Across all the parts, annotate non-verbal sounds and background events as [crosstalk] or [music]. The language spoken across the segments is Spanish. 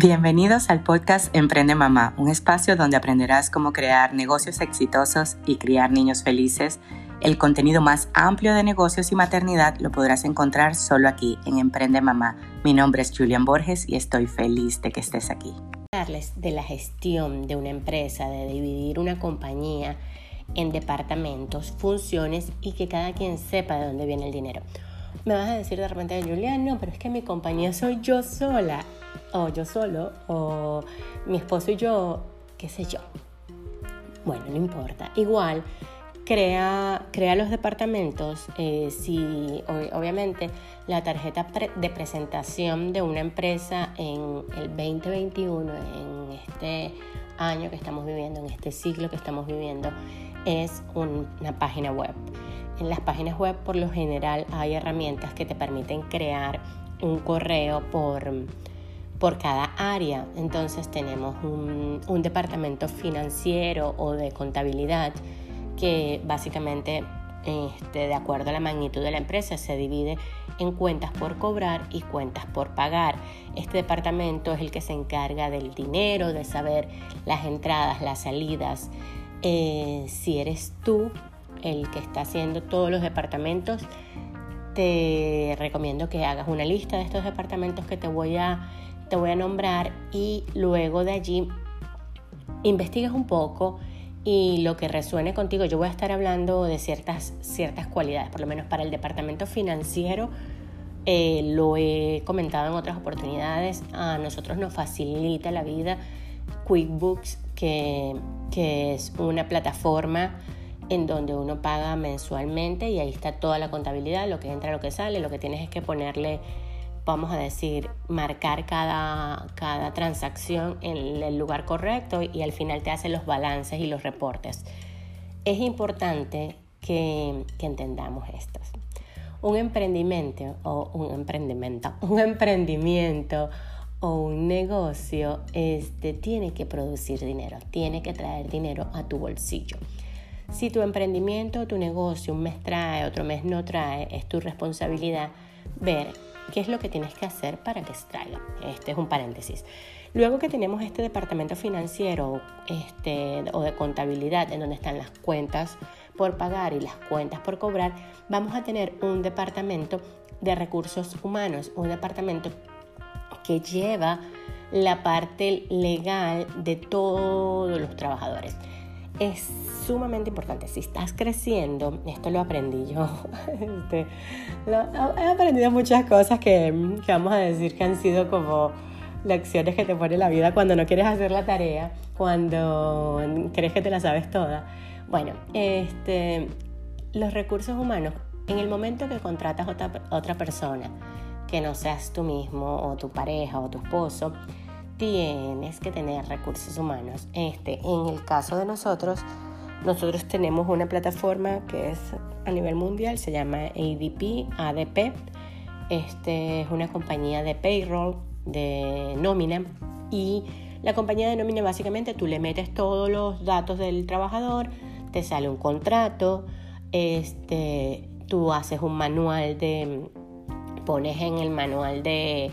Bienvenidos al podcast Emprende Mamá, un espacio donde aprenderás cómo crear negocios exitosos y criar niños felices. El contenido más amplio de negocios y maternidad lo podrás encontrar solo aquí en Emprende Mamá. Mi nombre es Julian Borges y estoy feliz de que estés aquí. Hablarles de la gestión de una empresa, de dividir una compañía en departamentos, funciones y que cada quien sepa de dónde viene el dinero. Me vas a decir de repente, Julián, no, pero es que mi compañía soy yo sola o yo solo, o mi esposo y yo, qué sé yo. Bueno, no importa. Igual, crea, crea los departamentos. Eh, si obviamente la tarjeta de presentación de una empresa en el 2021, en este año que estamos viviendo, en este ciclo que estamos viviendo, es una página web. En las páginas web por lo general hay herramientas que te permiten crear un correo por por cada área. Entonces tenemos un, departamento financiero o de contabilidad que básicamente este, de acuerdo a la magnitud de la empresa se divide en cuentas por cobrar y cuentas por pagar. Este departamento es el que se encarga del dinero, de saber las entradas, las salidas. Eh, si eres tú el que está haciendo todos los departamentos, te recomiendo que hagas una lista de estos departamentos que te voy a te voy a nombrar y luego de allí investigas un poco y lo que resuene contigo, yo voy a estar hablando de ciertas, ciertas cualidades, por lo menos para el departamento financiero, eh, lo he comentado en otras oportunidades, a nosotros nos facilita la vida QuickBooks, que, que es una plataforma en donde uno paga mensualmente y ahí está toda la contabilidad, lo que entra, lo que sale, lo que tienes es que ponerle vamos a decir, marcar cada, cada transacción en el lugar correcto y al final te hace los balances y los reportes. Es importante que, que entendamos esto. Un emprendimiento o un emprendimiento, [laughs] un emprendimiento o un negocio este, tiene que producir dinero, tiene que traer dinero a tu bolsillo. Si tu emprendimiento o tu negocio un mes trae, otro mes no trae, es tu responsabilidad ver qué es lo que tienes que hacer para que se traiga. Este es un paréntesis. Luego que tenemos este departamento financiero este, o de contabilidad, en donde están las cuentas por pagar y las cuentas por cobrar, vamos a tener un departamento de recursos humanos, un departamento que lleva la parte legal de todos los trabajadores es sumamente importante. Si estás creciendo, esto lo aprendí yo, [laughs] este, he aprendido muchas cosas que, vamos a decir que han sido como lecciones que te pone la vida cuando no quieres hacer la tarea, cuando crees que te la sabes toda. Bueno, este, los recursos humanos, en el momento que contratas otra, otra persona, que no seas tú mismo o tu pareja o tu esposo, tienes que tener recursos humanos. Este, en el caso de nosotros, nosotros tenemos una plataforma que es a nivel mundial, se llama ADP, ADP. Este es una compañía de payroll, de nómina y la compañía de nómina básicamente tú le metes todos los datos del trabajador, te sale un contrato, este, tú haces un manual de, pones en el manual de,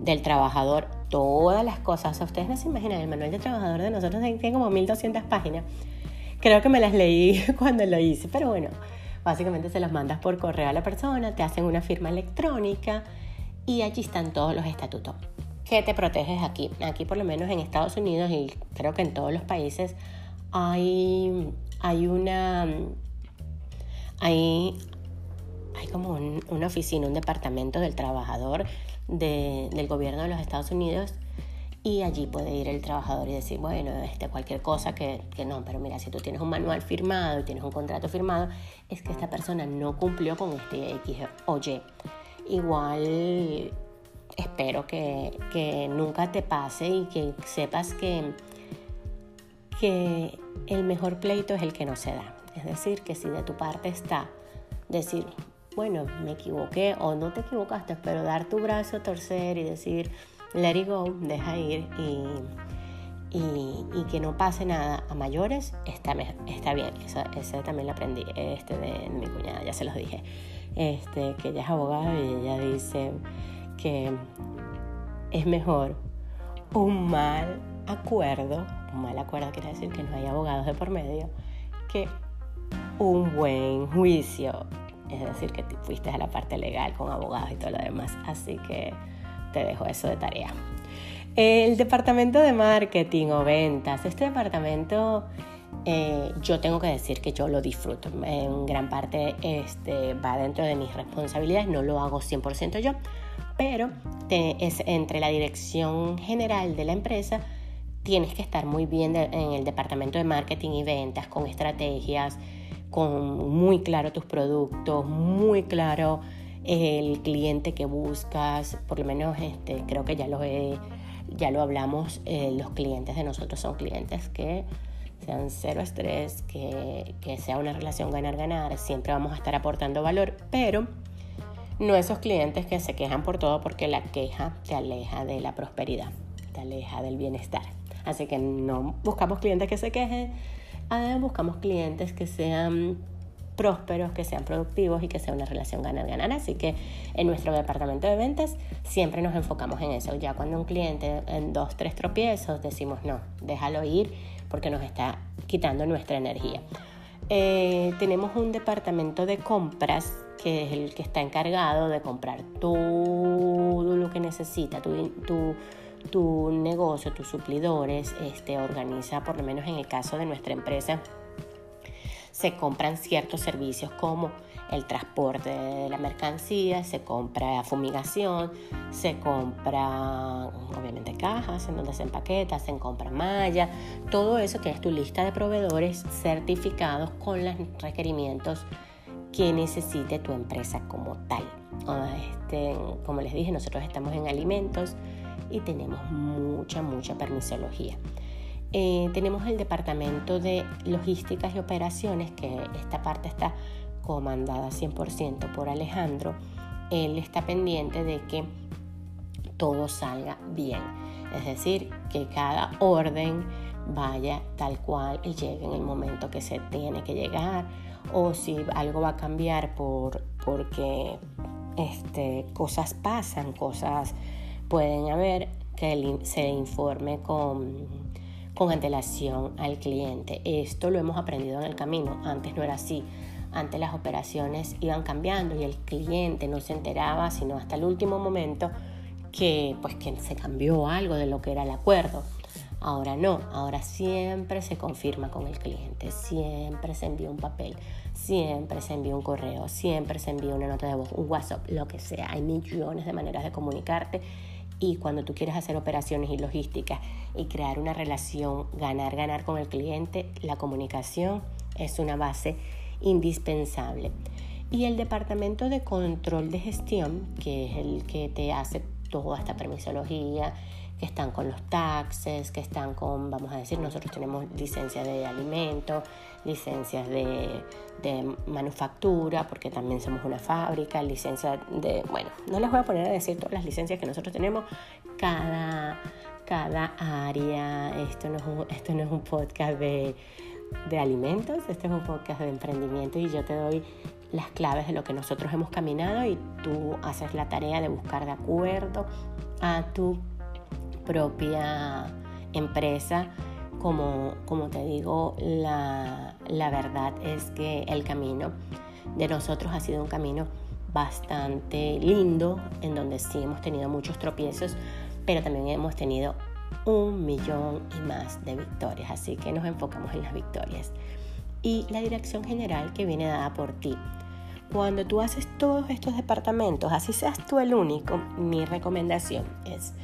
del trabajador todas las cosas. ustedes no se imaginan, el manual de trabajador de nosotros tiene como 1200 páginas. Creo que me las leí [laughs] cuando lo hice, pero bueno, básicamente se los mandas por correo a la persona, te hacen una firma electrónica y allí están todos los estatutos. ¿Qué te proteges aquí? Aquí por lo menos en Estados Unidos y creo que en todos los países hay, hay una... Hay, hay como una oficina, un departamento del trabajador del gobierno de los Estados Unidos y allí puede ir el trabajador y decir, bueno, este, cualquier cosa que, que, no, pero mira, si tú tienes un manual firmado y tienes un contrato firmado, es que esta persona no cumplió con este X o. Igual espero que, que nunca te pase y que sepas que, que el mejor pleito es el que no se da. Es decir, que si de tu parte está decir, bueno, me equivoqué o no te equivocaste, pero dar tu brazo a torcer y decir, let it go, deja ir y, y, que no pase nada a mayores, está, está bien. Ese también lo aprendí este de mi cuñada, ya se los dije. Este, que ella es abogada y ella dice que es mejor un mal acuerdo, un mal acuerdo quiere decir que no hay abogados de por medio, que un buen juicio, es decir, que fuiste a la parte legal con abogados y todo lo demás. Así que te dejo eso de tarea. El departamento de marketing o ventas, este departamento eh, yo tengo que decir que yo lo disfruto. En gran parte este, va dentro de mis responsabilidades, no lo hago 100% yo, pero es entre la dirección general de la empresa tienes que estar muy bien en el departamento de marketing y ventas, con estrategias, con muy claro tus productos, muy claro el cliente que buscas, por lo menos este, creo que ya lo, ya lo hablamos, eh, los clientes de nosotros son clientes que sean cero estrés, que, que sea una relación ganar-ganar, siempre vamos a estar aportando valor, pero no esos clientes que se quejan por todo porque la queja te aleja de la prosperidad, te aleja del bienestar. Así que no buscamos clientes que se quejen, buscamos clientes que sean prósperos, que sean productivos y que sea una relación ganar-ganar. Así que en nuestro departamento de ventas siempre nos enfocamos en eso. Ya cuando un cliente en dos, tres tropiezos decimos no, déjalo ir porque nos está quitando nuestra energía. Eh, tenemos un departamento de compras que es el que está encargado de comprar todo lo que necesita tu tu negocio, tus suplidores, este, organiza, por lo menos en el caso de nuestra empresa, se compran ciertos servicios como el transporte de la mercancía, se compra fumigación, se compra obviamente cajas en donde se empaqueta, se compra malla, todo eso que es tu lista de proveedores certificados con los requerimientos que necesite tu empresa como tal. Este, como les dije, nosotros estamos en alimentos, y tenemos mucha, mucha permisología. Eh, tenemos el departamento de logísticas y operaciones, que esta parte está comandada 100% por Alejandro. Él está pendiente de que todo salga bien, es decir, que cada orden vaya tal cual y llegue en el momento que se tiene que llegar o si algo va a cambiar por, porque este, cosas pasan, cosas pueden haber que se informe con, con antelación al cliente. Esto lo hemos aprendido en el camino, antes no era así. Antes las operaciones iban cambiando y el cliente no se enteraba sino hasta el último momento que pues que se cambió algo de lo que era el acuerdo. Ahora no, ahora siempre se confirma con el cliente, siempre se envía un papel, siempre se envía un correo, siempre se envía una nota de voz, un WhatsApp, lo que sea. Hay millones de maneras de comunicarte y cuando tú quieres hacer operaciones y logística y crear una relación ganar-ganar con el cliente, la comunicación es una base indispensable. Y el departamento de control de gestión, que es el que te hace toda esta permisología, que están con los taxes, que están con, vamos a decir, nosotros tenemos licencia de alimentos, licencias de, manufactura, porque también somos una fábrica, licencia de, bueno, no les voy a poner a decir todas las licencias que nosotros tenemos, cada, cada área, esto no, es un, esto no es un podcast de, de alimentos, este es un podcast de emprendimiento y yo te doy las claves de lo que nosotros hemos caminado y tú haces la tarea de buscar de acuerdo a tu propia empresa. Como, como te digo, la, la verdad es que el camino de nosotros ha sido un camino bastante lindo, en donde sí hemos tenido muchos tropiezos, pero también hemos tenido un millón y más de victorias, así que nos enfocamos en las victorias. Y la dirección general que viene dada por ti. Cuando tú haces todos estos departamentos, así seas tú el único, mi recomendación es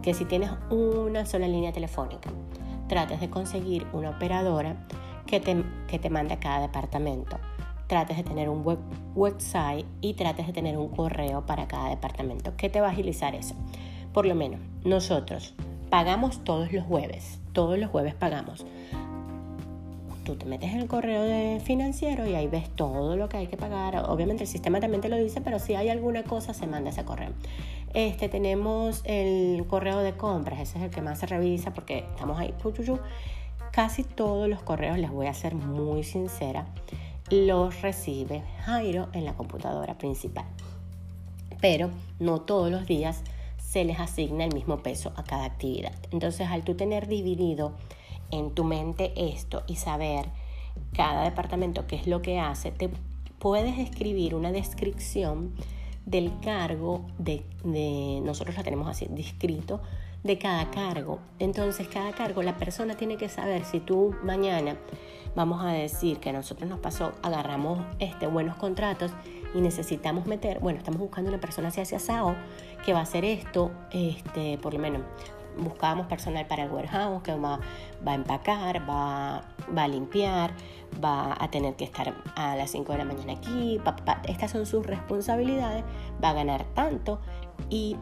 que si tienes una sola línea telefónica, trates de conseguir una operadora que te, que te mande a cada departamento. Trates de tener un web, website y trates de tener un correo para cada departamento. ¿Qué te va a agilizar eso? Por lo menos, nosotros pagamos todos los jueves. Todos los jueves pagamos tú te metes en el correo financiero y ahí ves todo lo que hay que pagar. Obviamente el sistema también te lo dice, pero si hay alguna cosa se manda ese correo. Este, tenemos el correo de compras, ese es el que más se revisa porque estamos ahí. Casi todos los correos, les voy a ser muy sincera, los recibe Jairo en la computadora principal. Pero no todos los días se les asigna el mismo peso a cada actividad. Entonces, al tú tener dividido en tu mente esto y saber cada departamento qué es lo que hace, te puedes escribir una descripción del cargo de, nosotros la tenemos así descrito de cada cargo. Entonces, cada cargo, la persona tiene que saber si tú mañana vamos a decir que a nosotros nos pasó, agarramos este, buenos contratos y necesitamos meter, bueno, estamos buscando una persona hacia asado que va a hacer esto, este, por lo menos buscábamos personal para el warehouse que va, a empacar, va, va, a limpiar, va a tener que estar a las 5 de la mañana aquí, estas son sus responsabilidades, va a ganar tanto y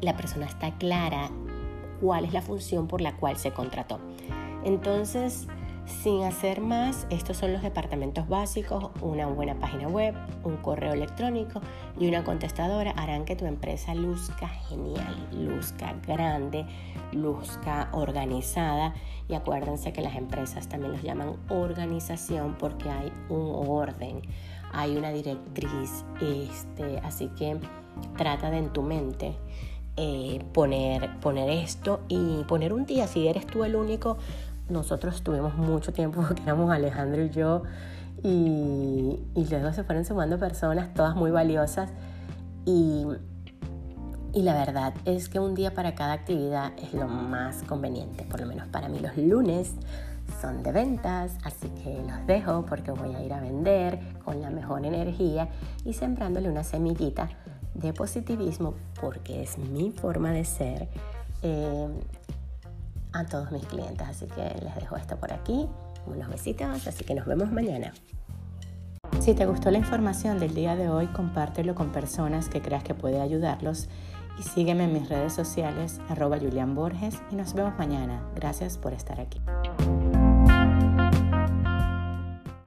la persona está clara cuál es la función por la cual se contrató. Entonces, sin hacer más, estos son los departamentos básicos, una buena página web, un correo electrónico y una contestadora harán que tu empresa luzca genial, luzca grande, luzca organizada. Y acuérdense que las empresas también los llaman organización porque hay un orden, hay una directriz, este, así que trata de en tu mente eh, poner, poner esto y poner un día, si eres tú el único, nosotros estuvimos mucho tiempo, [laughs] que éramos Alejandro y yo, y, y, luego se fueron sumando personas, todas muy valiosas, y, y la verdad es que un día para cada actividad es lo más conveniente, por lo menos para mí los lunes son de ventas, así que los dejo porque voy a ir a vender con la mejor energía y sembrándole una semillita de positivismo porque es mi forma de ser. Eh, a todos mis clientes. Así que les dejo esto por aquí. Unos besitos, así que nos vemos mañana. Si te gustó la información del día de hoy, compártelo con personas que creas que puede ayudarlos y sígueme en mis redes sociales arroba Julian Borges y nos vemos mañana. Gracias por estar aquí.